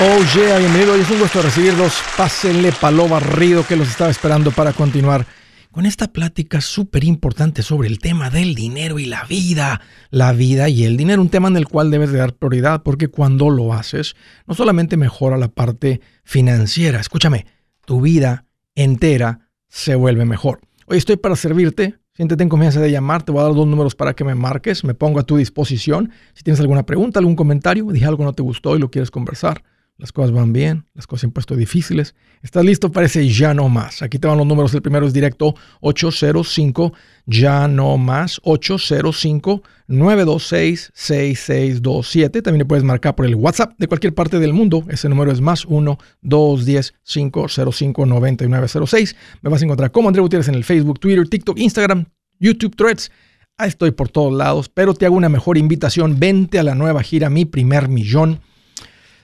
Oh yeah, bienvenido. Es un gusto recibirlos. Pásenle palo barrido que los estaba esperando para continuar con esta plática súper importante sobre el tema del dinero y la vida. La vida y el dinero, un tema en el cual debes de dar prioridad porque cuando lo haces, no solamente mejora la parte financiera, escúchame, tu vida entera se vuelve mejor. Hoy estoy para servirte. Siéntete en confianza de llamar. Te voy a dar dos números para que me marques. Me pongo a tu disposición. Si tienes alguna pregunta, algún comentario, dije algo que no te gustó y lo quieres conversar las cosas van bien, las cosas se han puesto difíciles. ¿Estás listo? Parece ya no más. Aquí te van los números. El primero es directo 805, ya no más, 805-926-6627. También le puedes marcar por el WhatsApp de cualquier parte del mundo. Ese número es más 1-210-505-9906. Me vas a encontrar como André Gutiérrez en el Facebook, Twitter, TikTok, Instagram, YouTube, Threads. Estoy por todos lados, pero te hago una mejor invitación. Vente a la nueva gira Mi Primer Millón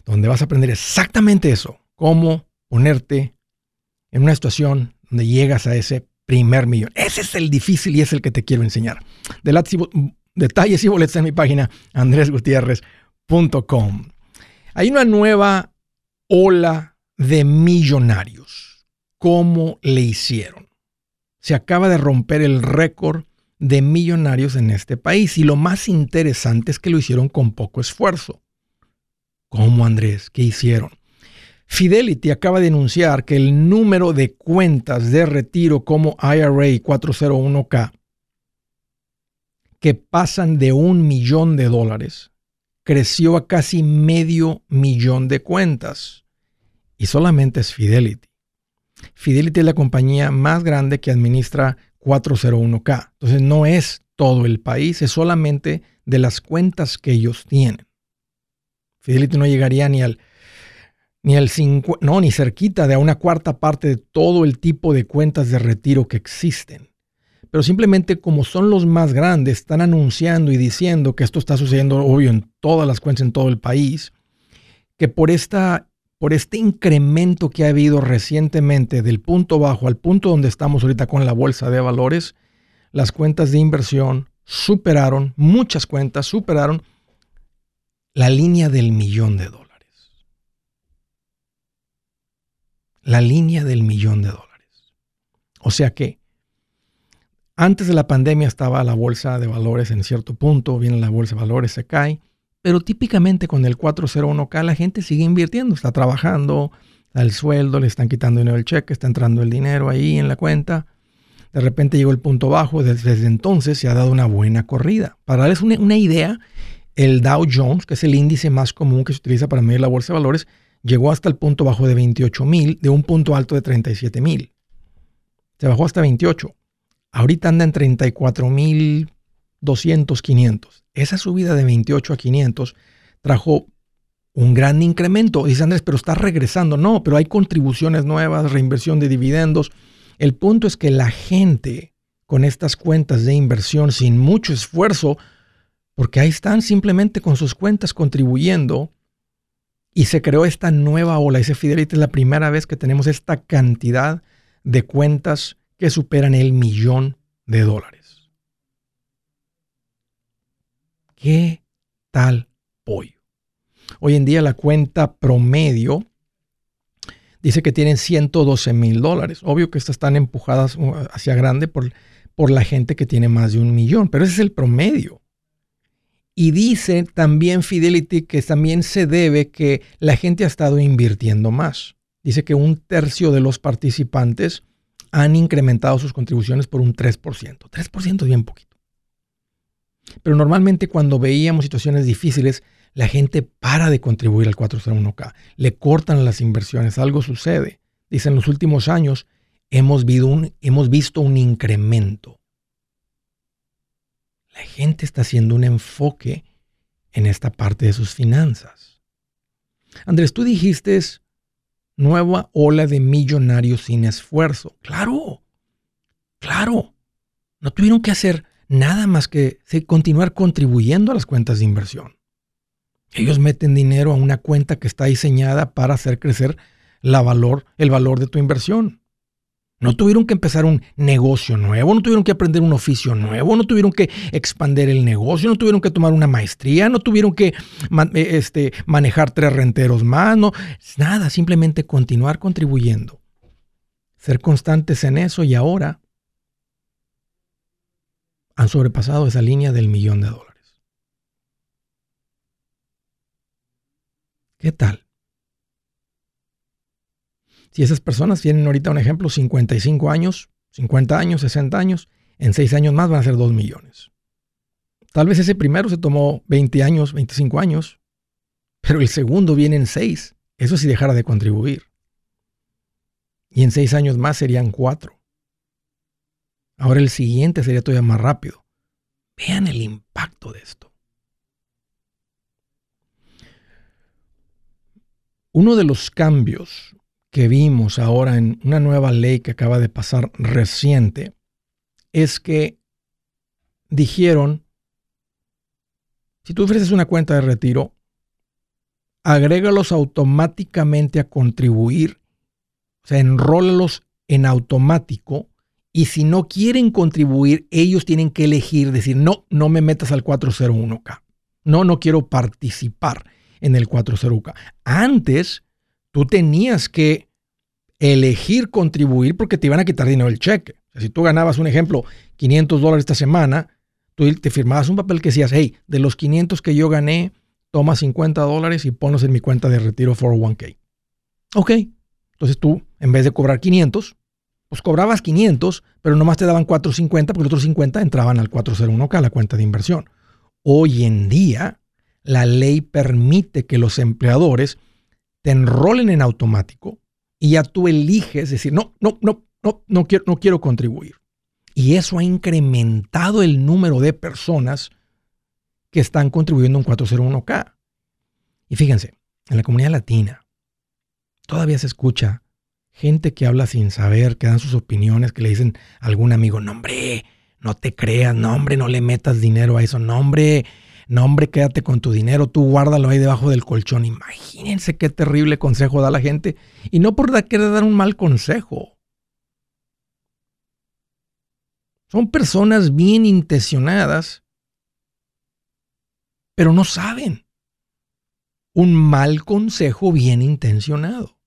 donde vas a aprender exactamente eso, cómo ponerte en una situación donde llegas a ese primer millón. Ese es el difícil y es el que te quiero enseñar. Detalles y boletos en mi página andresgutierrez.com. Hay una nueva ola de millonarios. ¿Cómo le hicieron? Se acaba de romper el récord de millonarios en este país y lo más interesante es que lo hicieron con poco esfuerzo. ¿Cómo, Andrés? ¿Qué hicieron? Fidelity acaba de anunciar que el número de cuentas de retiro como IRA 401k que pasan de un millón de dólares creció a casi medio millón de cuentas. Y solamente es Fidelity. Fidelity es la compañía más grande que administra 401k. Entonces no es todo el país, es solamente de las cuentas que ellos tienen. Fidelity no llegaría ni al ni al no, ni cerquita de a una cuarta parte de todo el tipo de cuentas de retiro que existen. Pero simplemente como son los más grandes, están anunciando y diciendo que esto está sucediendo, obvio, en todas las cuentas en todo el país, que por, esta, por este incremento que ha habido recientemente del punto bajo al punto donde estamos ahorita con la bolsa de valores, las cuentas de inversión superaron, muchas cuentas superaron la línea del millón de dólares. La línea del millón de dólares. O sea que antes de la pandemia estaba la bolsa de valores en cierto punto, viene la bolsa de valores, se cae, pero típicamente con el 401k la gente sigue invirtiendo, está trabajando, al sueldo, le están quitando dinero del cheque, está entrando el dinero ahí en la cuenta. De repente llegó el punto bajo, desde, entonces se ha dado una buena corrida. Para darles una idea, el Dow Jones, que es el índice más común que se utiliza para medir la bolsa de valores, llegó hasta el punto bajo de 28 mil, de un punto alto de 37 mil. Se bajó hasta 28. Ahorita anda en 34 mil 200, 500. Esa subida de 28 a 500 trajo un gran incremento. Dice Andrés, pero está regresando. No, pero hay contribuciones nuevas, reinversión de dividendos. El punto es que la gente con estas cuentas de inversión sin mucho esfuerzo porque ahí están simplemente con sus cuentas contribuyendo y se creó esta nueva ola. Ese Fidelity es la primera vez que tenemos esta cantidad de cuentas que superan el millón de dólares. ¿Qué tal pollo? Hoy en día la cuenta promedio dice que tienen 112 mil dólares. Obvio que estas están empujadas uh, hacia grande por, por la gente que tiene más de un millón, pero ese es el promedio. Y dice también Fidelity que también se debe que la gente ha estado invirtiendo más. Dice que un tercio de los participantes han incrementado sus contribuciones por un 3%. 3% es bien poquito. Pero normalmente cuando veíamos situaciones difíciles, la gente para de contribuir al 401k. Le cortan las inversiones, algo sucede. Dice, en los últimos años hemos, hemos visto un incremento la gente está haciendo un enfoque en esta parte de sus finanzas. Andrés, tú dijiste nueva ola de millonarios sin esfuerzo. Claro, claro. No tuvieron que hacer nada más que continuar contribuyendo a las cuentas de inversión. Ellos meten dinero a una cuenta que está diseñada para hacer crecer la valor, el valor de tu inversión. No tuvieron que empezar un negocio nuevo, no tuvieron que aprender un oficio nuevo, no tuvieron que expandir el negocio, no tuvieron que tomar una maestría, no tuvieron que eh, este, manejar tres renteros más, no, nada, simplemente continuar contribuyendo. Ser constantes en eso y ahora han sobrepasado esa línea del millón de dólares. ¿Qué tal? Si esas personas tienen ahorita un ejemplo, 55 años, 50 años, 60 años, en 6 años más van a ser 2 millones. Tal vez ese primero se tomó 20 años, 25 años, pero el segundo viene en 6. Eso si dejara de contribuir. Y en 6 años más serían 4. Ahora el siguiente sería todavía más rápido. Vean el impacto de esto. Uno de los cambios que vimos ahora en una nueva ley que acaba de pasar reciente es que dijeron, si tú ofreces una cuenta de retiro, agrégalos automáticamente a contribuir, o sea, enrólalos en automático y si no quieren contribuir, ellos tienen que elegir, decir, no, no me metas al 401k. No, no quiero participar en el 401k. Antes, tú tenías que elegir contribuir porque te iban a quitar dinero del cheque. si tú ganabas, un ejemplo, 500 dólares esta semana, tú te firmabas un papel que decías, hey, de los 500 que yo gané, toma 50 dólares y ponlos en mi cuenta de retiro 401k. Ok. Entonces tú, en vez de cobrar 500, pues cobrabas 500, pero nomás te daban 450 porque los otros 50 entraban al 401k, la cuenta de inversión. Hoy en día, la ley permite que los empleadores te enrolen en automático y ya tú eliges decir, no, no, no, no, no quiero, no quiero contribuir. Y eso ha incrementado el número de personas que están contribuyendo en 401k. Y fíjense, en la comunidad latina todavía se escucha gente que habla sin saber, que dan sus opiniones, que le dicen a algún amigo, no no te creas, no no le metas dinero a eso, no no, hombre, quédate con tu dinero, tú guárdalo ahí debajo del colchón. Imagínense qué terrible consejo da la gente. Y no por querer dar un mal consejo. Son personas bien intencionadas, pero no saben. Un mal consejo bien intencionado.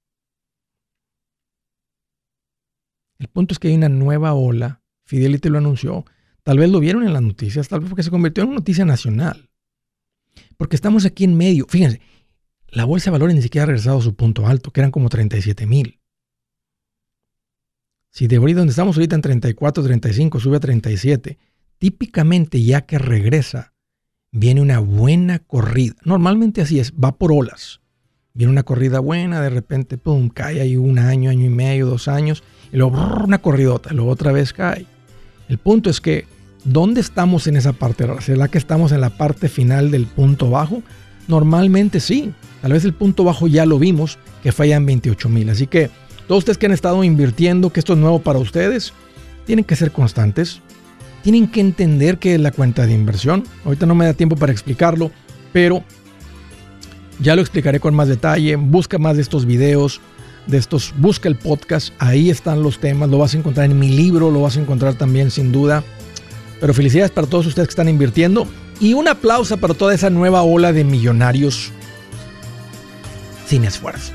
El punto es que hay una nueva ola, Fidelity lo anunció, tal vez lo vieron en las noticias, tal vez porque se convirtió en una noticia nacional porque estamos aquí en medio. Fíjense, la bolsa de valores ni siquiera ha regresado a su punto alto, que eran como 37 mil. Si de donde estamos ahorita en 34, 35, sube a 37, típicamente ya que regresa, viene una buena corrida. Normalmente así es, va por olas. Viene una corrida buena, de repente, pum, cae ahí un año, año y medio, dos años, y luego una corridota, y luego otra vez cae. El punto es que ¿Dónde estamos en esa parte? ¿Será que estamos en la parte final del punto bajo? Normalmente sí. Tal vez el punto bajo ya lo vimos, que falla en 28 mil. Así que todos ustedes que han estado invirtiendo, que esto es nuevo para ustedes, tienen que ser constantes. Tienen que entender qué es la cuenta de inversión. Ahorita no me da tiempo para explicarlo, pero ya lo explicaré con más detalle. Busca más de estos videos, de estos, busca el podcast. Ahí están los temas. Lo vas a encontrar en mi libro, lo vas a encontrar también sin duda pero felicidades para todos ustedes que están invirtiendo y un aplauso para toda esa nueva ola de millonarios sin esfuerzo.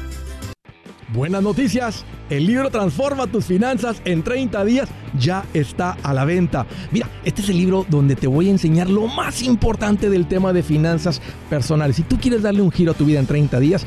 Buenas noticias. El libro Transforma tus finanzas en 30 días ya está a la venta. Mira, este es el libro donde te voy a enseñar lo más importante del tema de finanzas personales. Si tú quieres darle un giro a tu vida en 30 días,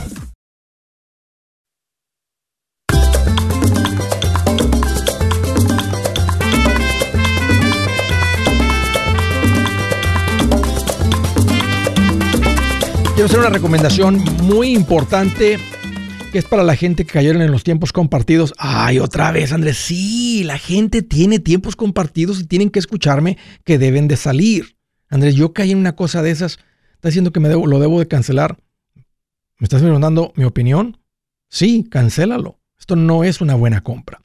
Quiero hacer una recomendación muy importante que es para la gente que cayeron en los tiempos compartidos. Ay, otra vez, Andrés. Sí, la gente tiene tiempos compartidos y tienen que escucharme que deben de salir. Andrés, yo caí en una cosa de esas. ¿Estás diciendo que me lo debo de cancelar? ¿Me estás preguntando mi opinión? Sí, cancélalo. Esto no es una buena compra.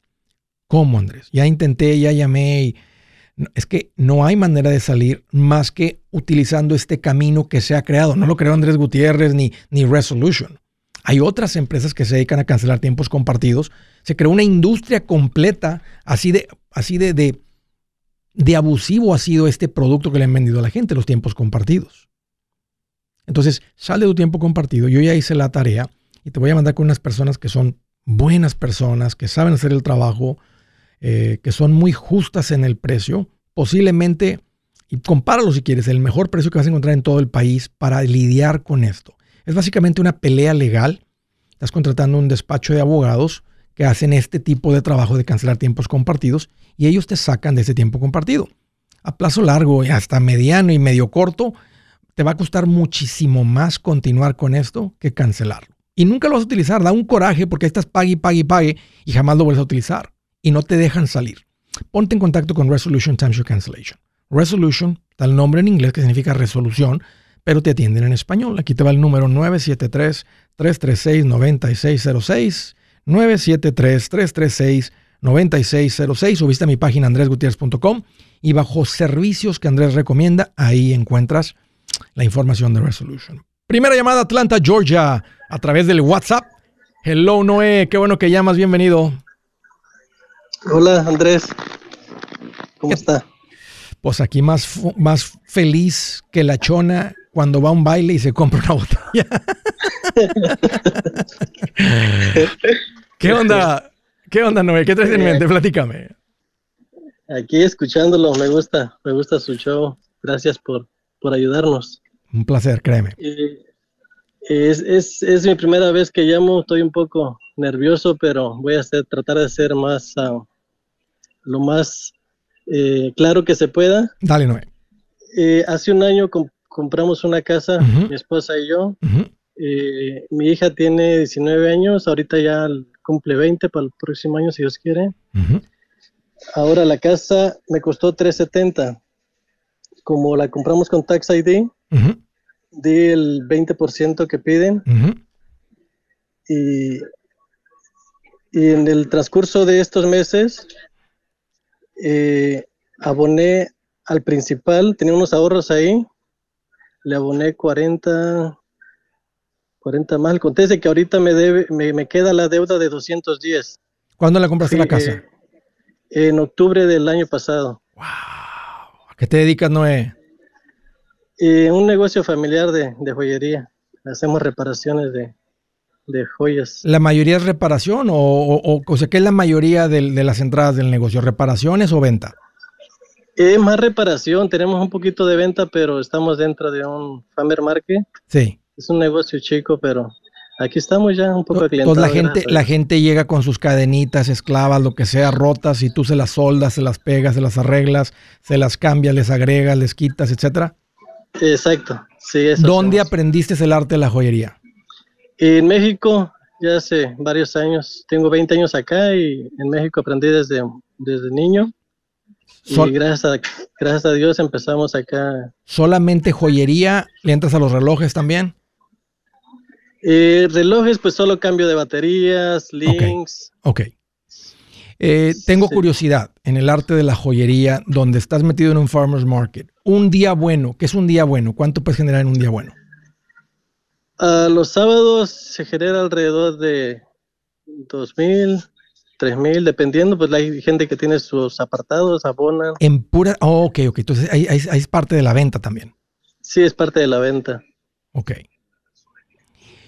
¿Cómo, Andrés? Ya intenté, ya llamé y es que no hay manera de salir más que utilizando este camino que se ha creado. No lo creó Andrés Gutiérrez ni, ni Resolution. Hay otras empresas que se dedican a cancelar tiempos compartidos. Se creó una industria completa, así de, así de, de, abusivo ha sido este producto que le han vendido a la gente, los tiempos compartidos. Entonces, sale tu tiempo compartido. Yo ya hice la tarea y te voy a mandar con unas personas que son buenas personas, que saben hacer el trabajo, eh, que son muy justas en el precio, posiblemente, y compáralo si quieres, el mejor precio que vas a encontrar en todo el país para lidiar con esto. Es básicamente una pelea legal. Estás contratando un despacho de abogados que hacen este tipo de trabajo de cancelar tiempos compartidos y ellos te sacan de ese tiempo compartido. A plazo largo, hasta mediano y medio corto, te va a costar muchísimo más continuar con esto que cancelarlo. Y nunca lo vas a utilizar, da un coraje porque estás pague y pague y pague y jamás lo vuelves a utilizar y no te dejan salir. Ponte en contacto con Resolution Timeshare Cancellation. Resolution, da el nombre en inglés que significa resolución, pero te atienden en español. Aquí te va el número 973-336-9606. 973-336-9606 o visita mi página andresgutierrez.com y bajo servicios que Andrés recomienda, ahí encuentras la información de Resolution. Primera llamada Atlanta, Georgia, a través del WhatsApp. Hello Noé, qué bueno que llamas, bienvenido. Hola Andrés, ¿cómo está? Pues aquí más, más feliz que la chona cuando va a un baile y se compra una botella. ¿Qué onda? ¿Qué onda, Noé? ¿Qué traes en mente? Eh, Platícame. Aquí escuchándolo, me gusta, me gusta su show. Gracias por, por ayudarnos. Un placer, créeme. es, es, es, mi primera vez que llamo, estoy un poco nervioso, pero voy a hacer, tratar de ser más, uh, lo más eh, claro que se pueda. Dale, Noé. Eh, hace un año compramos una casa, mi esposa y yo. Eh, mi hija tiene 19 años, ahorita ya cumple 20 para el próximo año, si Dios quiere. Ahora la casa me costó 370. Como la compramos con Tax ID, di el 20% que piden. Y, y en el transcurso de estos meses, eh, aboné al principal, tenía unos ahorros ahí, le aboné 40, 40 más. Conteste que ahorita me, debe, me, queda la deuda de 210. ¿Cuándo la compraste la casa? Eh, en octubre del año pasado. Wow. ¿A qué te dedicas, Noé? Eh, un negocio familiar de, joyería. Hacemos reparaciones de, joyas. ¿La mayoría es reparación o, o, sea, qué es la mayoría de, las entradas del negocio? ¿Reparaciones o venta? Es más reparación, tenemos un poquito de venta, pero estamos dentro de un Famer Market. Sí. Es un negocio chico, pero aquí estamos ya un poco Entonces la gente, la gente llega con sus cadenitas, esclavas, lo que sea, rotas, y tú se las soldas, se las pegas, se las arreglas, se las cambias, les agregas, les quitas, etcétera. Exacto, sí. ¿Dónde aprendiste el arte de la joyería? En México, ya hace varios años. Tengo 20 años acá y en México aprendí desde, desde niño. y gracias a, gracias a Dios empezamos acá. ¿Solamente joyería? ¿Le entras a los relojes también? Eh, relojes, pues solo cambio de baterías, links. Ok. Eh, tengo curiosidad en el arte de la joyería, donde estás metido en un farmer's market. Un día bueno, ¿qué es un día bueno? ¿Cuánto puedes generar en un día bueno? Los sábados se genera alrededor de dos mil, tres mil, dependiendo, pues hay gente que tiene sus apartados, abonan. En pura, oh, ok, ok, entonces ahí, es parte de la venta también. Sí, es parte de la venta. Ok.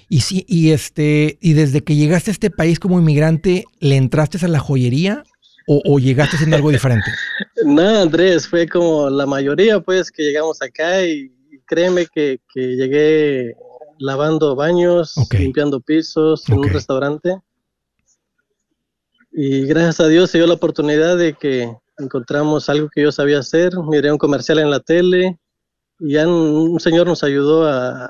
Y sí, y este, y desde que llegaste a este país como inmigrante, ¿le entraste a la joyería o, llegaste haciendo algo diferente? no, Andrés, fue como la mayoría, pues, que llegamos acá y, créeme que, llegué lavando baños, limpiando pisos en un restaurante. Y gracias a Dios se dio la oportunidad de que encontramos algo que yo sabía hacer. Miré un comercial en la tele y ya un señor nos ayudó a,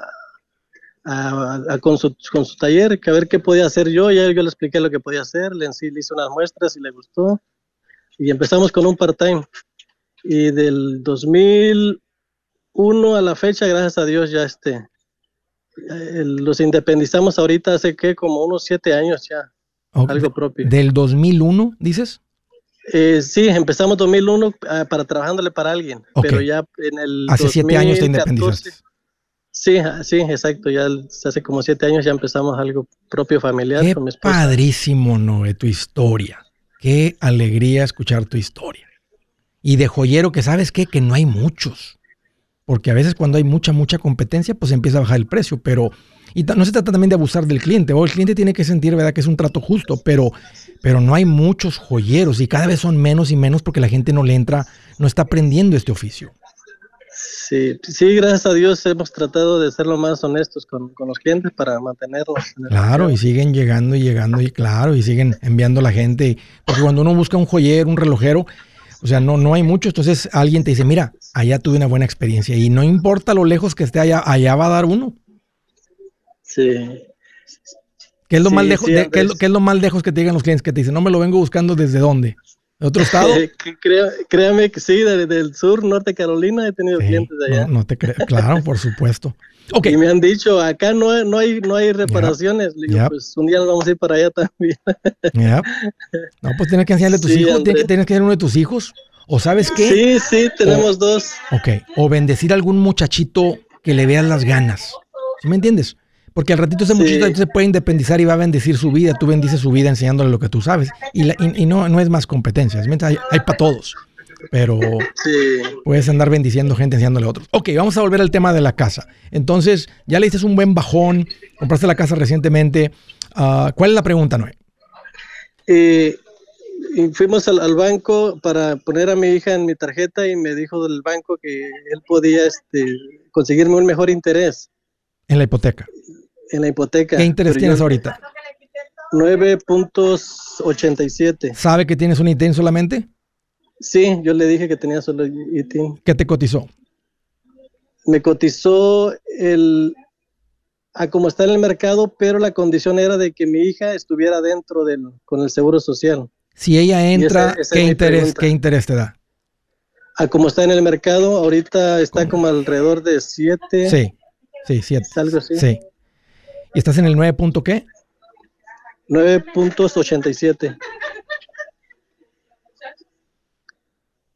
con, su, con, su, taller, que a ver qué podía hacer yo. Ya yo le expliqué lo que podía hacer, le, le hice unas muestras y le gustó. Y empezamos con un part-time. Y del 2001 a la fecha, gracias a Dios, ya este, los independizamos ahorita hace que como unos siete años ya. Algo propio. ¿Del 2001, dices? Eh, sí, empezamos 2001 ah, para trabajándole para alguien, pero ya en el Hace siete años te independizaste. Sí, sí, exacto. Ya hace como siete años ya empezamos algo propio familiar Qué con mi esposa. Padrísimo, Noé, tu historia. Qué alegría escuchar tu historia. Y de joyero que sabes qué, que no hay muchos. Porque a veces cuando hay mucha, mucha competencia, pues empieza a bajar el precio. Pero, y no se trata también de abusar del cliente. O el cliente tiene que sentir, ¿verdad?, que es un trato justo. Pero, pero no hay muchos joyeros y cada vez son menos y menos porque la gente no le entra, no está aprendiendo este oficio. Sí, sí, gracias a Dios hemos tratado de ser lo más honestos con, los clientes para mantenerlos. claro, y siguen llegando y llegando y claro, y siguen enviando la gente. Porque cuando uno busca un joyero, un relojero, o sea, no, no hay mucho. Entonces alguien te dice, mira, allá tuve una buena experiencia y no importa lo lejos que esté allá, allá va a dar uno. Sí. ¿Qué es lo, más, lejos, ¿qué es lo, más lejos que te digan los clientes que te dicen, no me lo vengo buscando desde dónde? ¿De otro estado? créame que sí, del sur, Norte Carolina, he tenido clientes de allá. No, te creo, claro, por supuesto. Okay. Y me han dicho, acá no no hay, no hay reparaciones. pues un día nos vamos a ir para allá también. No, pues tienes que enseñarle a tus hijos, tienes, tienes, que ser uno de tus hijos. ¿O sabes qué? Sí, sí, tenemos dos. Ok, o bendecir a algún muchachito que le vean las ganas. ¿Sí me entiendes? Porque al ratito ese muchachito se puede independizar y va a bendecir su vida. Tú bendices su vida enseñándole lo que tú sabes. Y, no, no es más competencias. Hay, hay para todos. Pero puedes andar bendiciendo gente enseñándole a otros. Ok, vamos a volver al tema de la casa. Entonces, ya le hiciste un buen bajón. Compraste la casa recientemente. Ah, ¿Cuál es la pregunta, Noé? Eh, fuimos al, banco para poner a mi hija en mi tarjeta y me dijo del banco que él podía este, conseguirme un mejor interés. En la hipoteca en la hipoteca. ¿Qué interés tienes ahorita? 9.87. ¿Sabe que tienes un ITIN solamente? Sí, yo le dije que tenía solo ITIN. ¿Qué te cotizó? Me cotizó el a como está en el mercado, pero la condición era de que mi hija estuviera dentro del con el seguro social. Si ella entra, ¿qué interés qué interés te da? A como está en el mercado, ahorita está como alrededor de 7. Sí. Sí, 7. Algo así. Sí. ¿Y estás en el 9 punto qué? 9.87.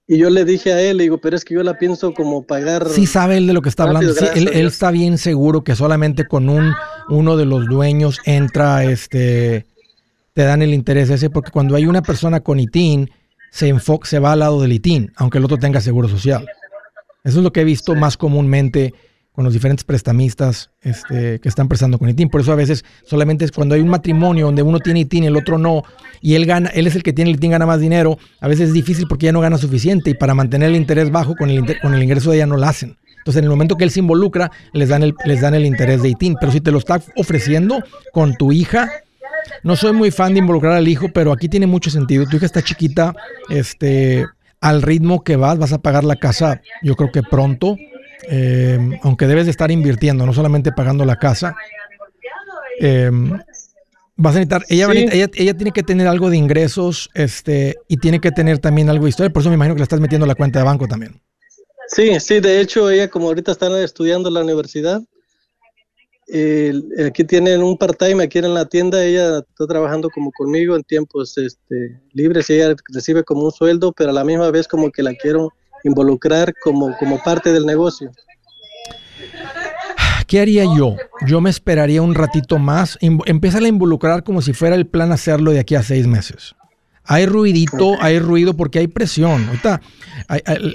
Y yo le dije a él, le digo, pero es que yo la pienso como pagar. Sí sabe él de lo que está hablando. Sí, él, está bien seguro que solamente con un uno de los dueños entra, este, te dan el interés ese, porque cuando hay una persona con ITIN, se enfoca, se va al lado del ITIN, aunque el otro tenga seguro social. Eso es lo que he visto más comúnmente con los diferentes prestamistas este, que están prestando con ITIN. Por eso a veces solamente es cuando hay un matrimonio donde uno tiene ITIN y el otro no, y él gana, él es el que tiene el ITIN, gana más dinero, a veces es difícil porque ya no gana suficiente y para mantener el interés bajo con el, con el ingreso de ella no lo hacen. Entonces, en el momento que él se involucra, les dan el, les dan el interés de ITIN. Pero si te lo está ofreciendo con tu hija, no soy muy fan de involucrar al hijo, pero aquí tiene mucho sentido. Tu hija está chiquita, este, al ritmo que vas, vas a pagar la casa, yo creo que pronto. Eh, aunque debes de estar invirtiendo, no solamente pagando la casa, eh, Vas a necesitar, ella, ella, ella, tiene que tener algo de ingresos este, y tiene que tener también algo de historia, por eso me imagino que le estás metiendo la cuenta de banco también. Sí, sí, de hecho ella como ahorita está estudiando en la universidad, aquí tienen un part-time aquí en la tienda, ella está trabajando como conmigo en tiempos este, libres y ella recibe como un sueldo, pero a la misma vez como que la quiero involucrar como, como parte del negocio. ¿Qué haría yo? Yo me esperaría un ratito más, empieza a involucrar como si fuera el plan hacerlo de aquí a seis meses. Hay ruidito, hay ruido porque hay presión. Ahorita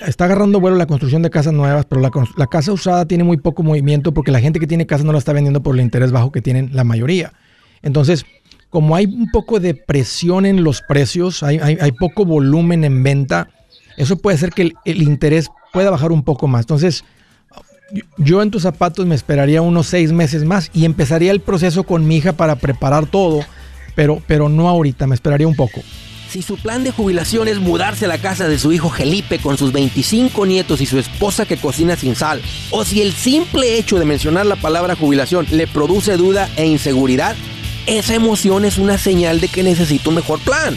está agarrando vuelo la construcción de casas nuevas, pero la, casa usada tiene muy poco movimiento porque la gente que tiene casa no la está vendiendo por el interés bajo que tienen la mayoría. Entonces, como hay un poco de presión en los precios, hay, poco volumen en venta, eso puede hacer que el, interés pueda bajar un poco más. Entonces, yo en tus zapatos me esperaría unos seis meses más y empezaría el proceso con mi hija para preparar todo, pero, pero no ahorita, me esperaría un poco. Si su plan de jubilación es mudarse a la casa de su hijo Felipe con sus 25 nietos y su esposa que cocina sin sal, o si el simple hecho de mencionar la palabra jubilación le produce duda e inseguridad, esa emoción es una señal de que necesita un mejor plan.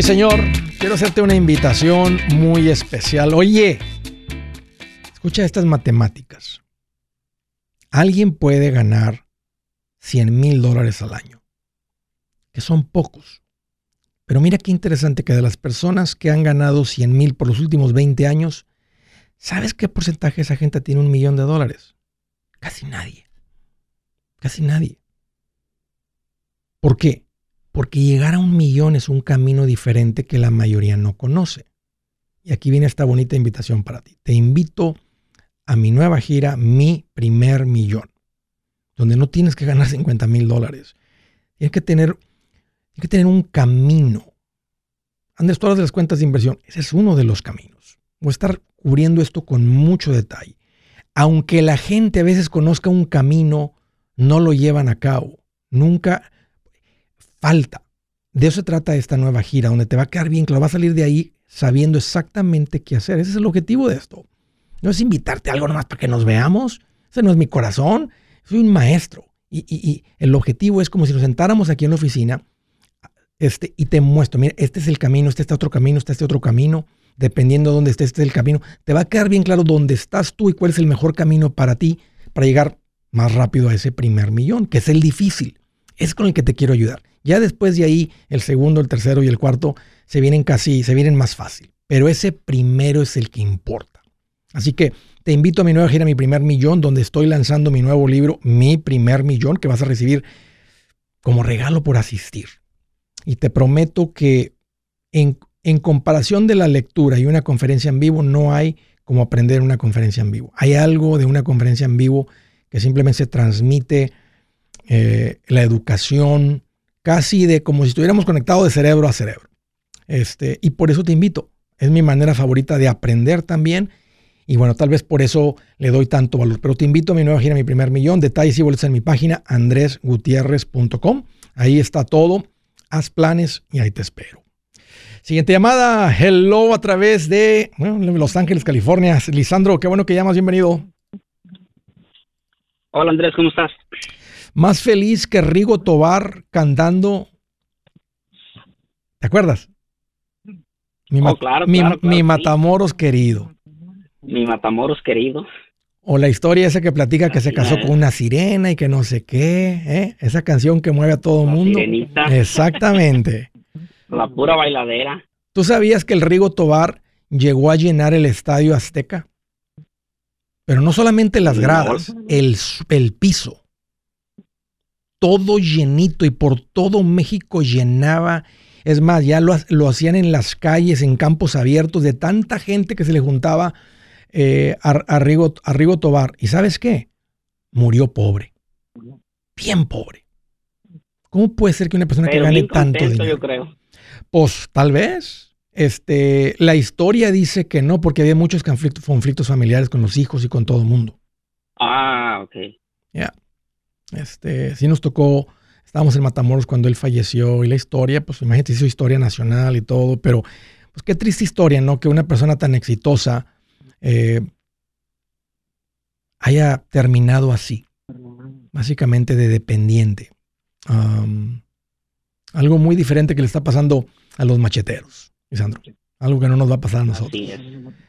Sí, señor. Quiero hacerte una invitación muy especial. Oye, escucha estas matemáticas. Alguien puede ganar 100 mil dólares al año, que son pocos. Pero mira qué interesante que de las personas que han ganado 100 mil por los últimos 20 años, ¿sabes qué porcentaje de esa gente tiene un millón de dólares? Casi nadie. Casi nadie. ¿Por qué? Porque llegar a un millón es un camino diferente que la mayoría no conoce. Y aquí viene esta bonita invitación para ti. Te invito a mi nueva gira, Mi Primer Millón, donde no tienes que ganar 50 mil dólares. Tienes que, tener, que tener un camino. Andrés, todas las cuentas de inversión, ese es uno de los caminos. Voy a estar cubriendo esto con mucho detalle. Aunque la gente a veces conozca un camino, no lo llevan a cabo. Nunca, falta. De eso se trata esta nueva gira, donde te va a quedar bien claro, va a salir de ahí sabiendo exactamente qué hacer. Ese es el objetivo de esto. No es invitarte a algo nomás para que nos veamos. Ese no es mi corazón. Soy un maestro. Y, el objetivo es como si nos sentáramos aquí en la oficina este, y te muestro, mira, este es el camino, este es otro camino, este es otro camino. Dependiendo de dónde estés, este es el camino. Te va a quedar bien claro dónde estás tú y cuál es el mejor camino para ti para llegar más rápido a ese primer millón, que es el difícil. Es con el que te quiero ayudar. Ya después de ahí, el segundo, el tercero y el cuarto se vienen casi, se vienen más fácil. Pero ese primero es el que importa. Así que te invito a mi nueva gira, mi primer millón, donde estoy lanzando mi nuevo libro, Mi primer millón, que vas a recibir como regalo por asistir. Y te prometo que en, en comparación de la lectura y una conferencia en vivo, no hay como aprender una conferencia en vivo. Hay algo de una conferencia en vivo que simplemente se transmite eh, la educación, casi de como si estuviéramos conectados de cerebro a cerebro. Este, y por eso te invito. Es mi manera favorita de aprender también. Y bueno, tal vez por eso le doy tanto valor. Pero te invito a mi nueva gira, mi primer millón. Detalles y boletos en mi página andresgutierrez.com. Ahí está todo. Haz planes y ahí te espero. Siguiente llamada. Hello a través de Los Ángeles, California. Lisandro, qué bueno que llamas. Bienvenido. Hola Andrés, ¿cómo estás? Más feliz que Rigo Tobar cantando. ¿Te acuerdas? Mi, oh, claro, mi, Matamoros querido. Mi Matamoros querido. O la historia esa que platica que se casó con una sirena y que no sé qué, ¿eh? Esa canción que mueve a todo el mundo. Exactamente. La pura bailadera. ¿Tú sabías que el Rigo Tobar llegó a llenar el estadio Azteca? Pero no solamente las gradas, el, el piso. Todo llenito y por todo México llenaba. Es más, ya lo, lo hacían en las calles, en campos abiertos, de tanta gente que se le juntaba eh, a, Rigo, Tobar. ¿Y sabes qué? Murió pobre. Bien pobre. ¿Cómo puede ser que una persona que gane tanto dinero? Yo creo. Pues tal vez. Este, la historia dice que no, porque había muchos conflictos, conflictos familiares con los hijos y con todo el mundo. Ah, ok. Ya. Este, sí nos tocó, estábamos en Matamoros cuando él falleció y la historia, pues imagínate, hizo historia nacional y todo, pero pues qué triste historia, ¿no? Que una persona tan exitosa eh, haya terminado así, básicamente de dependiente. algo muy diferente que le está pasando a los macheteros, Lisandro. Algo que no nos va a pasar a nosotros.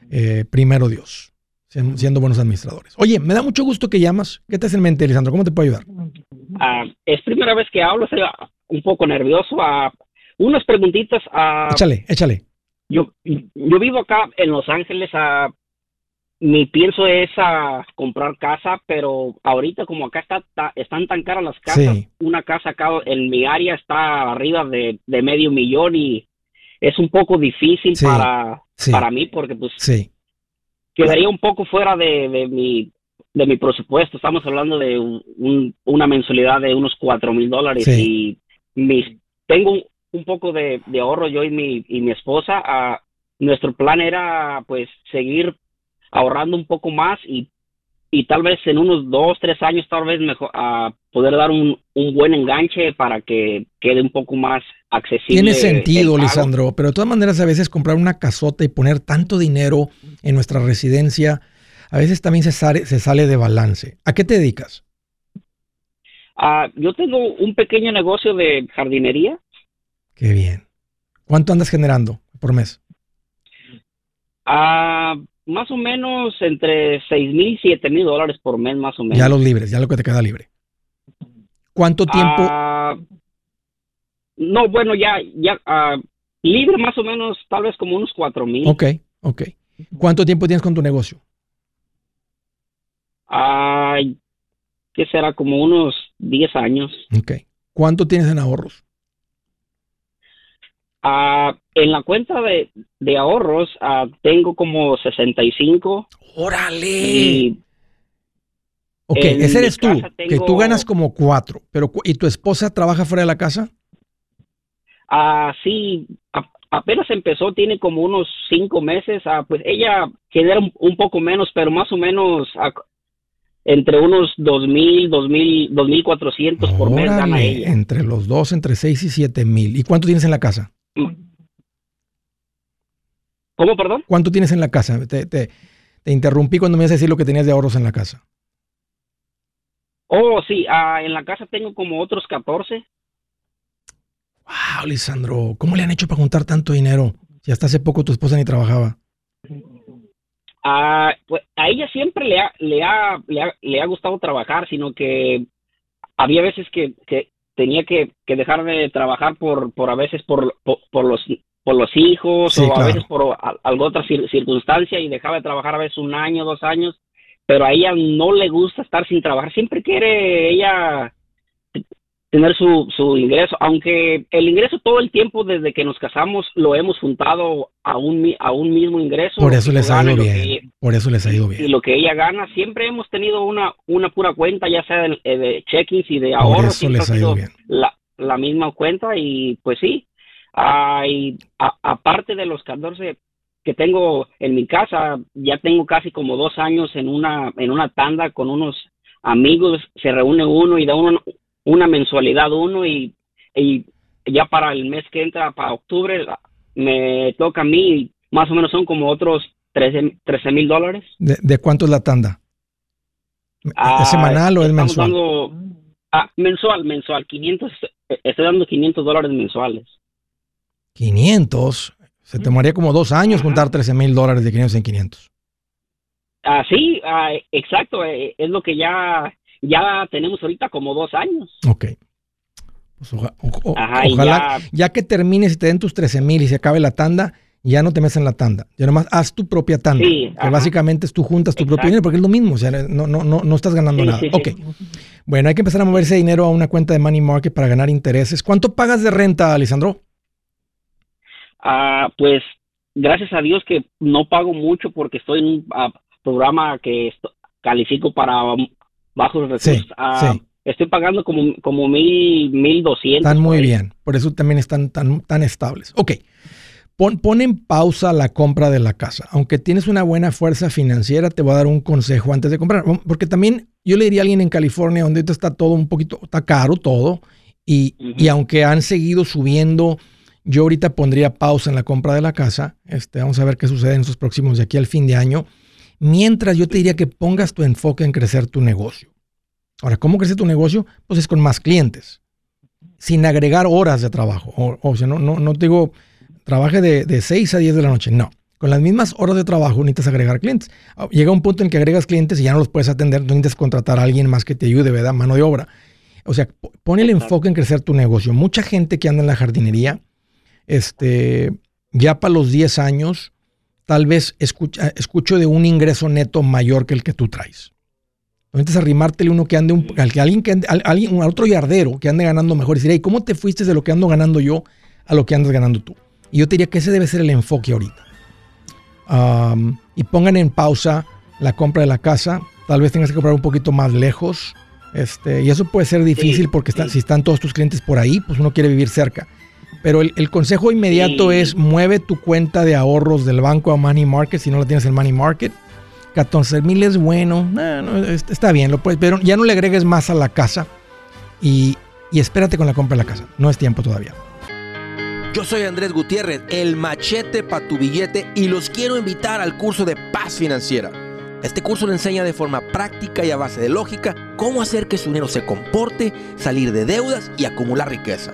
Eh, primero Dios, siendo buenos administradores. Oye, me da mucho gusto que llamas. ¿Qué te hace en mente, Lisandro? ¿Cómo te puedo ayudar? Ah, es primera vez que hablo, estoy un poco nervioso. Uh, unas preguntitas. Échale, échale. Yo, yo vivo acá en Los Ángeles. a mi pienso es a comprar casa, pero ahorita como acá está, están tan caras las casas, una casa acá en mi área está arriba de, medio millón y es un poco difícil para, para mí porque pues quedaría un poco fuera de, mi de mi presupuesto. Estamos hablando de una mensualidad de unos cuatro mil dólares y mis, tengo un, poco de, ahorro yo y mi, y mi esposa. Ah, nuestro plan era pues seguir ahorrando un poco más y, y tal vez en unos dos, tres años tal vez mejor a poder dar un, un, buen enganche para que quede un poco más accesible. Tiene sentido, Lisandro, pero de todas maneras a veces comprar una casota y poner tanto dinero en nuestra residencia, a veces también se sale, se sale de balance. ¿A qué te dedicas? Uh, yo tengo un pequeño negocio de jardinería. Qué bien. ¿Cuánto andas generando por mes? Ah más o menos entre 6 mil y 7 mil dólares por mes, más o menos. Ya los libres, ya lo que te queda libre. ¿Cuánto tiempo? Ah, no, bueno, ya, ya, uh, libre más o menos, tal vez como unos 4 mil. Ok, ok. ¿Cuánto tiempo tienes con tu negocio? Ay, ¿qué será? Como unos 10 años. Ok. ¿Cuánto tienes en ahorros? Ah, en la cuenta de, de ahorros ah, tengo como 65. ¡Órale! ok, ese eres tú, que tú ganas como cuatro, pero ¿y tu esposa trabaja fuera de la casa? Ah, sí, apenas empezó, tiene como unos cinco meses, ah, pues ella genera un, poco menos, pero más o menos entre unos dos mil, dos mil, dos mil cuatrocientos por mes gana ella. Entre los dos, entre seis y siete mil. ¿Y cuánto tienes en la casa? ¿Cómo, perdón? ¿Cuánto tienes en la casa? Te, interrumpí cuando me ibas a decir lo que tenías de ahorros en la casa. Oh, sí, ah, en la casa tengo como otros 14. Wow, Lisandro, ¿cómo le han hecho para juntar tanto dinero? Si hasta hace poco tu esposa ni trabajaba. Ah, pues a ella siempre le ha, le ha, le ha, gustado trabajar, sino que había veces que, tenía que, dejar de trabajar por, por a veces por, por, los por los hijos o a veces por alguna otra circunstancia y dejaba de trabajar a veces un año, dos años, pero a ella no le gusta estar sin trabajar, siempre quiere ella tener su, su ingreso, aunque el ingreso todo el tiempo desde que nos casamos lo hemos juntado a un, a un mismo ingreso. Por eso les ha ido bien. por eso les ha ido bien. Y lo que ella gana, siempre hemos tenido una, una pura cuenta, ya sea de, de check-ins y de ahorros. Por eso les ha ido bien. La, la misma cuenta y pues sí, hay, aparte de los 14 que tengo en mi casa, ya tengo casi como dos años en una, en una tanda con unos amigos, se reúne uno y da uno, una mensualidad uno y, y ya para el mes que entra, para octubre, me toca a mí, más o menos son como otros 13 mil dólares. ¿De, cuánto es la tanda? ¿Es ah, semanal o es mensual? Ah, mensual, mensual, 500, estoy dando 500 dólares mensuales. 500, se te tomaría como dos años juntar 13 mil dólares de 500 en 500. Ah, sí, ah, exacto, eh, es lo que ya, ya tenemos ahorita como dos años. Ok. Pues ojalá, ya, que termines y te den tus 13 mil y se acabe la tanda, ya no te metes en la tanda. Ya nomás haz tu propia tanda. que básicamente es tú juntas tu propio dinero, porque es lo mismo. O sea, no, no, no, no estás ganando nada. ok. Bueno, hay que empezar a mover ese dinero a una cuenta de money market para ganar intereses. ¿Cuánto pagas de renta, Alessandro? Ah, pues gracias a Dios que no pago mucho porque estoy en un ah, programa que califico para bajos recursos. Ah, estoy pagando como, como mil, mil doscientos. Están muy bien, por eso también están tan, tan estables. Ok, Pon, en pausa la compra de la casa. Aunque tienes una buena fuerza financiera, te voy a dar un consejo antes de comprar. Porque también yo le diría a alguien en California, donde está todo un poquito, está caro todo, y, aunque han seguido subiendo, yo ahorita pondría pausa en la compra de la casa. Este, vamos a ver qué sucede en esos próximos de aquí al fin de año. Mientras yo te diría que pongas tu enfoque en crecer tu negocio. Ahora, ¿cómo crece tu negocio? Pues es con más clientes, sin agregar horas de trabajo. O, o sea, no, no, no te digo trabaje de, de 6 a 10 de la noche. No. Con las mismas horas de trabajo necesitas agregar clientes. Ah, llega un punto en que agregas clientes y ya no los puedes atender, no necesitas contratar a alguien más que te ayude, ¿verdad? Mano de obra. O sea, pone el enfoque en crecer tu negocio. Mucha gente que anda en la jardinería, este, ya para los 10 años, tal vez escucha, escucho de un ingreso neto mayor que el que tú traes. Entonces arrimártele uno que ande, un, al, que alguien que ande, alguien, un otro yardero que ande ganando mejor y decir, ¿cómo te fuiste de lo que ando ganando yo a lo que andas ganando tú? Y yo diría que ese debe ser el enfoque ahorita. y pongan en pausa la compra de la casa. Tal vez tengas que comprar un poquito más lejos. Este, y eso puede ser difícil porque si están todos tus clientes por ahí, pues uno quiere vivir cerca. Pero el, consejo inmediato es mueve tu cuenta de ahorros del banco a Money Market si no la tienes en Money Market. 14 mil es bueno, está bien, lo puedes, pero ya no le agregues más a la casa y, y espérate con la compra de la casa. No es tiempo todavía. Yo soy Andrés Gutiérrez, el machete para tu billete y los quiero invitar al curso de paz financiera. Este curso le enseña de forma práctica y a base de lógica cómo hacer que su dinero se comporte, salir de deudas y acumular riqueza.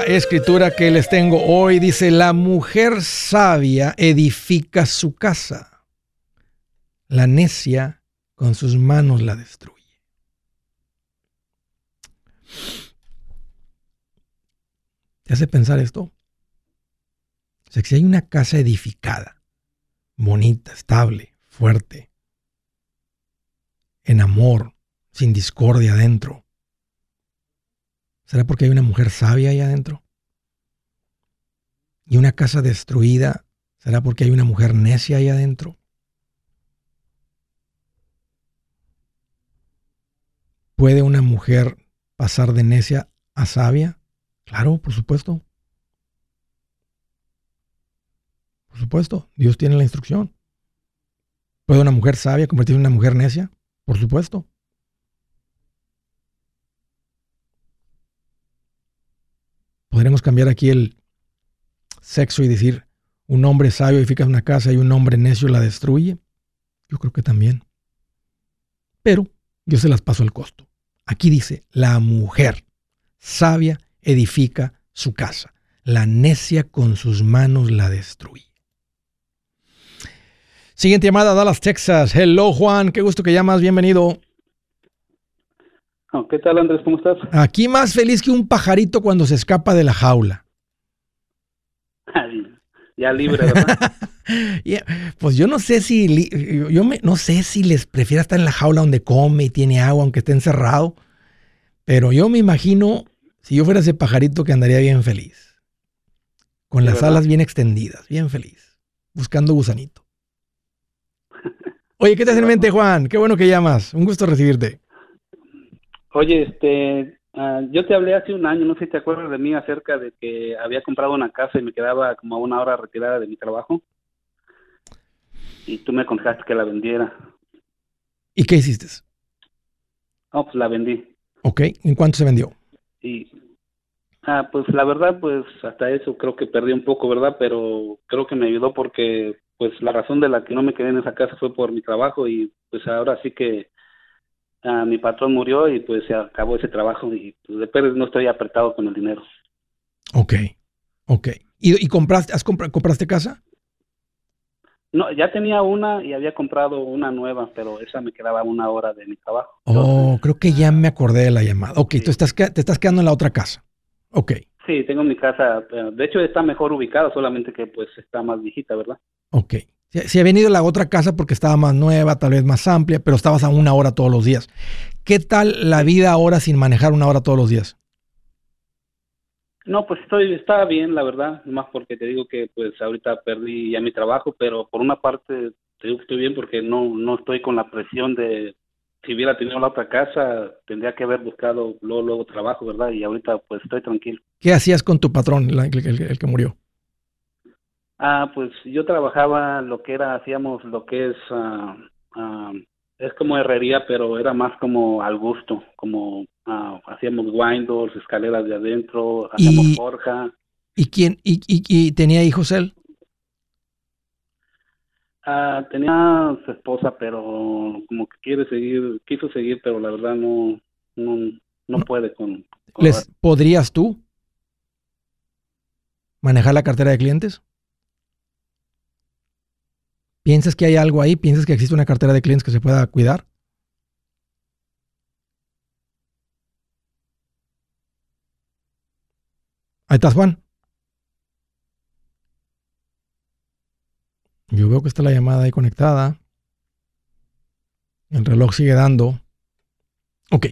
Escritura que les tengo hoy, dice, la mujer sabia edifica su casa, la necia con sus manos la destruye. ¿Te hace pensar esto? O que si hay una casa edificada, bonita, estable, fuerte, en amor, sin discordia adentro, ¿será porque hay una mujer sabia ahí adentro? Y una casa destruida, ¿será porque hay una mujer necia ahí adentro? ¿Puede una mujer pasar de necia a sabia? Claro, por supuesto. Por supuesto, Dios tiene la instrucción. ¿Puede una mujer sabia convertirse en una mujer necia? Por supuesto. Podremos cambiar aquí el sexo y decir, un hombre sabio edifica una casa y un hombre necio la destruye. Yo creo que también. Pero yo se las paso al costo. Aquí dice, la mujer sabia edifica su casa. La necia con sus manos la destruye. Siguiente llamada, Dallas, Texas. Hello, Juan. Qué gusto que llamas. Bienvenido. Oh, ¿Qué tal, Andrés? ¿Cómo estás? Aquí más feliz que un pajarito cuando se escapa de la jaula. ya libre, ¿verdad? Pues yo no sé si yo me, no sé si les prefiera estar en la jaula donde come y tiene agua aunque esté encerrado, pero yo me imagino si yo fuera ese pajarito que andaría bien feliz, con las alas bien extendidas, bien feliz, buscando gusanito. Oye, ¿qué te hace en mente, Juan? Qué bueno que llamas. Un gusto recibirte. Oye, este, Ah, yo te hablé hace un año, no sé si te acuerdas de mí, acerca de que había comprado una casa y me quedaba como a una hora retirada de mi trabajo. Y tú me aconsejaste que la vendiera. ¿Y qué hiciste? No, pues la vendí. Ok, ¿en cuánto se vendió? Y, ah, pues la verdad, pues hasta eso creo que perdí un poco, ¿verdad? Pero creo que me ayudó porque, pues la razón de la que no me quedé en esa casa fue por mi trabajo y pues ahora sí que mi patrón murió y pues se acabó ese trabajo y pues, después no estoy apretado con el dinero. Ok, ok. ¿Y, compraste, has compraste casa? No, ya tenía una y había comprado una nueva, pero esa me quedaba una hora de mi trabajo. Oh, creo que ya me acordé de la llamada. Ok, tú estás, te estás quedando en la otra casa. Ok. Sí, tengo mi casa, de hecho está mejor ubicada, solamente que pues está más viejita, ¿verdad? Ok. Si ha venido a la otra casa porque estaba más nueva, tal vez más amplia, pero estabas a una hora todos los días. ¿Qué tal la vida ahora sin manejar una hora todos los días? No, pues estoy, está bien, la verdad, más porque te digo que pues ahorita perdí ya mi trabajo, pero por una parte te digo que estoy bien porque no, no estoy con la presión de si hubiera tenido la otra casa, tendría que haber buscado luego, luego trabajo, ¿verdad? Y ahorita pues estoy tranquilo. ¿Qué hacías con tu patrón, el que murió? Ah, pues yo trabajaba lo que era, hacíamos lo que es, ah, ah, es como herrería, pero era más como al gusto, como ah, hacíamos windows, escaleras de adentro, hacíamos forja. ¿Y quién, y, y, tenía hijos él? Ah, tenía su esposa, pero como que quiere seguir, quiso seguir, pero la verdad no, no, no puede con. ¿Les podrías tú manejar la cartera de clientes? ¿Piensas que hay algo ahí? ¿Piensas que existe una cartera de clientes que se pueda cuidar? Ahí estás, Juan. Yo veo que está la llamada ahí conectada. El reloj sigue dando. Ok.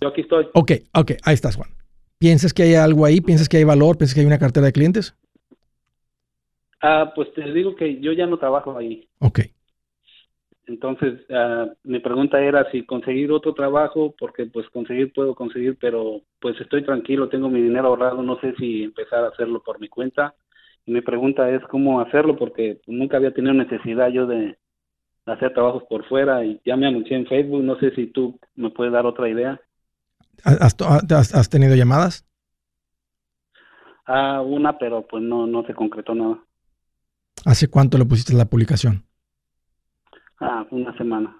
Yo aquí estoy. Ok, ok, ahí estás, Juan. ¿Piensas que hay algo ahí? ¿Piensas que hay valor? ¿Piensas que hay una cartera de clientes? Ah, pues te digo que yo ya no trabajo ahí. Ok. Entonces, uh, mi pregunta era si conseguir otro trabajo, porque pues conseguir puedo conseguir, pero pues estoy tranquilo, tengo mi dinero ahorrado, no sé si empezar a hacerlo por mi cuenta. Y mi pregunta es cómo hacerlo, porque nunca había tenido necesidad yo de hacer trabajos por fuera y ya me anuncié en Facebook, no sé si tú me puedes dar otra idea. ¿Has, has tenido llamadas? Ah, una, pero pues no, no se concretó nada. ¿Hace cuánto le pusiste la publicación? Ah, una semana.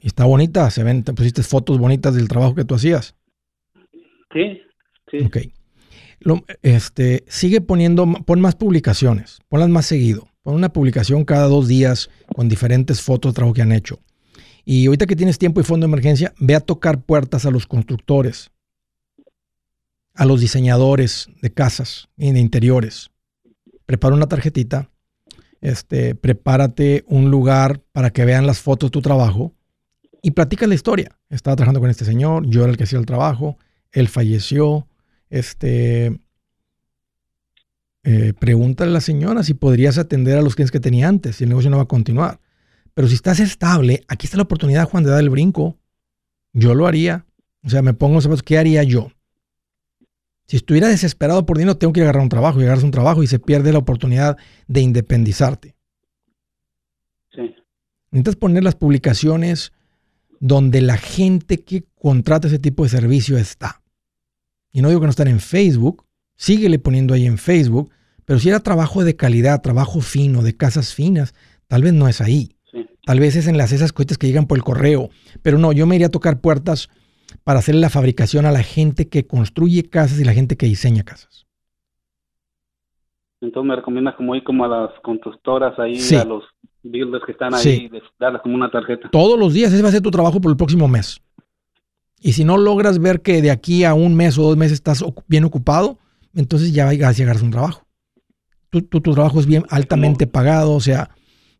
¿Y está bonita? ¿Se ven? ¿Te pusiste fotos bonitas del trabajo que tú hacías? Sí, sí. Ok. este, sigue poniendo, pon más publicaciones, ponlas más seguido. Pon una publicación cada dos días con diferentes fotos de trabajo que han hecho. Y ahorita que tienes tiempo y fondo de emergencia, ve a tocar puertas a los constructores, a los diseñadores de casas y de interiores prepara una tarjetita, este, prepárate un lugar para que vean las fotos de tu trabajo y platica la historia. Estaba trabajando con este señor, yo era el que hacía el trabajo, él falleció, este, eh, pregúntale a la señora si podrías atender a los clientes que tenía antes, si el negocio no va a continuar. Pero si estás estable, aquí está la oportunidad, Juan, de dar el brinco. Yo lo haría. O sea, me pongo los ¿qué haría yo? Si estuviera desesperado por dinero, tengo que agarrar un trabajo y agarras un trabajo y se pierde la oportunidad de independizarte. Sí. Necesitas poner las publicaciones donde la gente que contrata ese tipo de servicio está. Y no digo que no estén en Facebook, síguele poniendo ahí en Facebook, pero si era trabajo de calidad, trabajo fino, de casas finas, tal vez no es ahí. Tal vez es en las esas cosas que llegan por el correo. Pero no, yo me iría a tocar puertas para hacer la fabricación a la gente que construye casas y la gente que diseña casas. Entonces me recomiendas como ir como a las constructoras ahí, a los builders que están ahí, darles como una tarjeta. Todos los días, ese va a ser tu trabajo por el próximo mes. Y si no logras ver que de aquí a un mes o dos meses estás bien ocupado, entonces ya vas a llegar a un trabajo. tu, tu, trabajo es bien altamente pagado, o sea,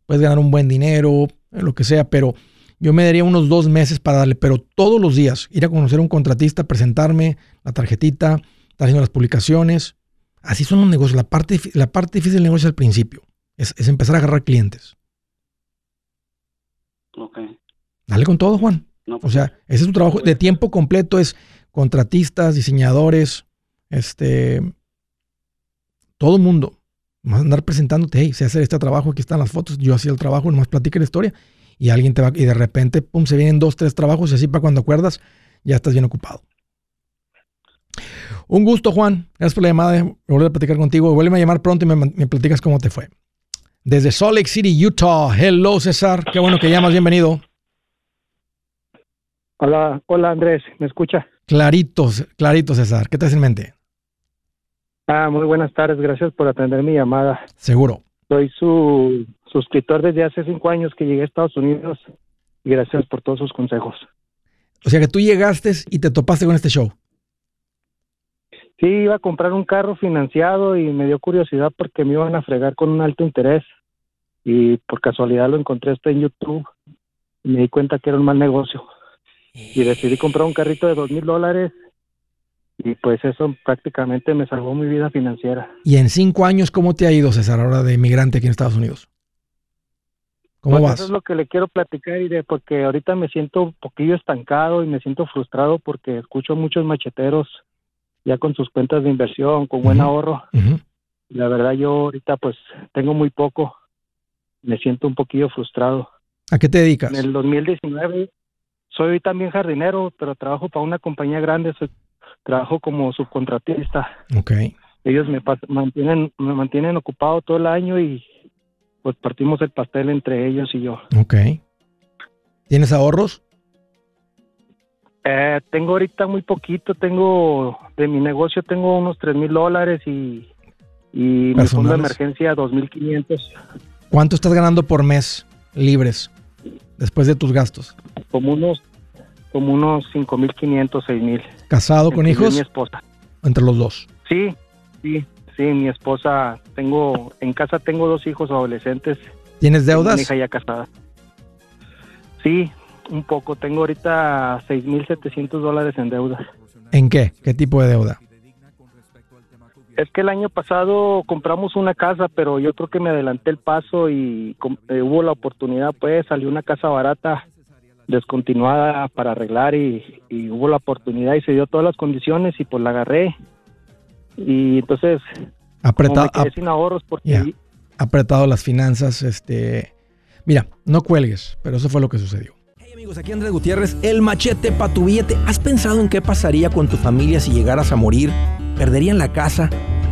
puedes ganar un buen dinero, lo que sea, pero yo me daría unos dos meses para darle, pero todos los días ir a conocer a un contratista, presentarme la tarjetita, estar haciendo las publicaciones. Así son los negocios. La parte, la parte difícil del negocio es al principio, es, empezar a agarrar clientes. Ok. Dale con todo, Juan. o pues, sea, ese es tu trabajo de tiempo completo, es contratistas, diseñadores, este, todo el mundo. Vas a andar presentándote, hey, sé hacer este trabajo, aquí están las fotos, yo hacía el trabajo, nomás platica la historia y alguien te va, y de repente, pum, se vienen dos, tres trabajos y así para cuando acuerdas, ya estás bien ocupado. Un gusto, Juan. Gracias por la llamada. Volver a platicar contigo. Vuelve a llamar pronto y me, me, platicas cómo te fue. Desde Salt Lake City, Utah. Hello, César. Qué bueno que llamas. Bienvenido. Hola, hola Andrés. ¿Me escucha? Clarito, clarito, César. ¿Qué te hace en mente? Ah, muy buenas tardes. Gracias por atender mi llamada. Seguro. Soy su suscriptor desde hace cinco años que llegué a Estados Unidos y gracias por todos sus consejos. O sea que tú llegaste y te topaste con este show. Sí, iba a comprar un carro financiado y me dio curiosidad porque me iban a fregar con un alto interés y por casualidad lo encontré esto en YouTube y me di cuenta que era un mal negocio y decidí comprar un carrito de dos mil dólares y pues eso prácticamente me salvó mi vida financiera. ¿Y en cinco años cómo te ha ido, César, ahora de inmigrante aquí en Estados Unidos? ¿Cómo pues vas? Eso es lo que le quiero platicar, y de porque ahorita me siento un poquillo estancado y me siento frustrado porque escucho muchos macheteros ya con sus cuentas de inversión, con buen ahorro. La verdad yo ahorita pues tengo muy poco, me siento un poquillo frustrado. ¿A qué te dedicas? En el 2019 soy también jardinero, pero trabajo para una compañía grande, soy, trabajo como subcontratista. Ok. Ellos me mantienen, me mantienen ocupado todo el año y pues partimos el pastel entre ellos y yo. Ok. ¿Tienes ahorros? Eh, tengo ahorita muy poquito, tengo de mi negocio tengo unos tres mil dólares y, y mi fondo de emergencia dos mil quinientos. ¿Cuánto estás ganando por mes libres después de tus gastos? Como unos como unos cinco mil quinientos, seis mil. ¿Casado con hijos? Mi esposa. Entre los dos. Sí, sí, sí, mi esposa tengo en casa tengo dos hijos adolescentes. ¿Tienes deudas? Mi hija ya casada. Sí, un poco. Tengo ahorita 6.700 dólares en deuda. ¿En qué? ¿Qué tipo de deuda? Es que el año pasado compramos una casa, pero yo creo que me adelanté el paso y eh, hubo la oportunidad, pues salió una casa barata, descontinuada para arreglar y, hubo la oportunidad y se dio todas las condiciones y pues la agarré. Y entonces, apretado, sin ahorros porque... Apretado las finanzas, este... Mira, no cuelgues, pero eso fue lo que sucedió amigos, aquí Andrés Gutiérrez, el machete para tu billete. ¿Has pensado en qué pasaría con tu familia si llegaras a morir? ¿Perderían la casa?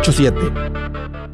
87